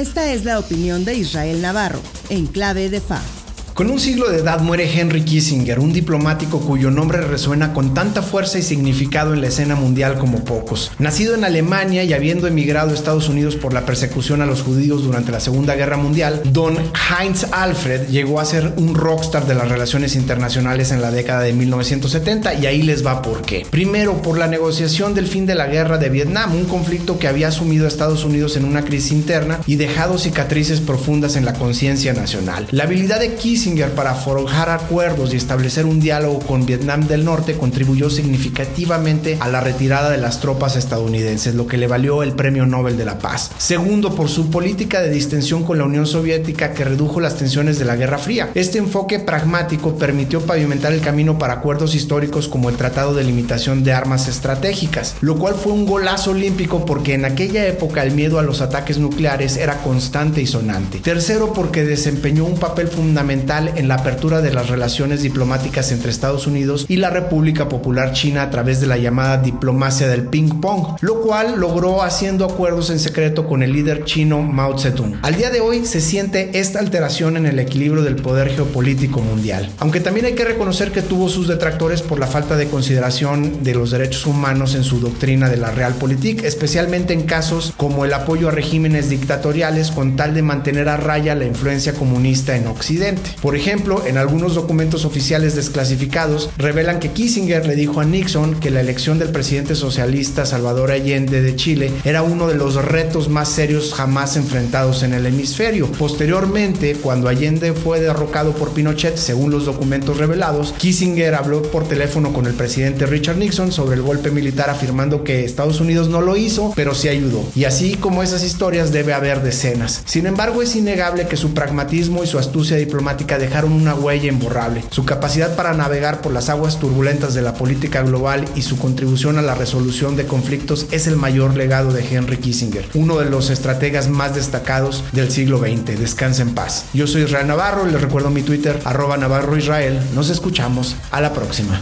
Esta es la opinión de Israel Navarro, en clave de FA. Con un siglo de edad muere Henry Kissinger, un diplomático cuyo nombre resuena con tanta fuerza y significado en la escena mundial como pocos. Nacido en Alemania y habiendo emigrado a Estados Unidos por la persecución a los judíos durante la Segunda Guerra Mundial, Don Heinz Alfred llegó a ser un rockstar de las relaciones internacionales en la década de 1970 y ahí les va por qué. Primero, por la negociación del fin de la guerra de Vietnam, un conflicto que había sumido a Estados Unidos en una crisis interna y dejado cicatrices profundas en la conciencia nacional. La habilidad de Kissinger para forjar acuerdos y establecer un diálogo con Vietnam del Norte contribuyó significativamente a la retirada de las tropas estadounidenses, lo que le valió el Premio Nobel de la Paz. Segundo, por su política de distensión con la Unión Soviética que redujo las tensiones de la Guerra Fría. Este enfoque pragmático permitió pavimentar el camino para acuerdos históricos como el Tratado de Limitación de Armas Estratégicas, lo cual fue un golazo olímpico porque en aquella época el miedo a los ataques nucleares era constante y sonante. Tercero, porque desempeñó un papel fundamental en la apertura de las relaciones diplomáticas entre Estados Unidos y la República Popular China a través de la llamada diplomacia del ping pong, lo cual logró haciendo acuerdos en secreto con el líder chino Mao Zedong. Al día de hoy se siente esta alteración en el equilibrio del poder geopolítico mundial, aunque también hay que reconocer que tuvo sus detractores por la falta de consideración de los derechos humanos en su doctrina de la Realpolitik, especialmente en casos como el apoyo a regímenes dictatoriales con tal de mantener a raya la influencia comunista en Occidente. Por ejemplo, en algunos documentos oficiales desclasificados revelan que Kissinger le dijo a Nixon que la elección del presidente socialista Salvador Allende de Chile era uno de los retos más serios jamás enfrentados en el hemisferio. Posteriormente, cuando Allende fue derrocado por Pinochet, según los documentos revelados, Kissinger habló por teléfono con el presidente Richard Nixon sobre el golpe militar afirmando que Estados Unidos no lo hizo, pero sí ayudó. Y así como esas historias debe haber decenas. Sin embargo, es innegable que su pragmatismo y su astucia diplomática dejaron una huella imborrable. Su capacidad para navegar por las aguas turbulentas de la política global y su contribución a la resolución de conflictos es el mayor legado de Henry Kissinger, uno de los estrategas más destacados del siglo XX. Descansa en paz. Yo soy Israel Navarro les recuerdo mi Twitter, arroba Navarro Israel. Nos escuchamos. A la próxima.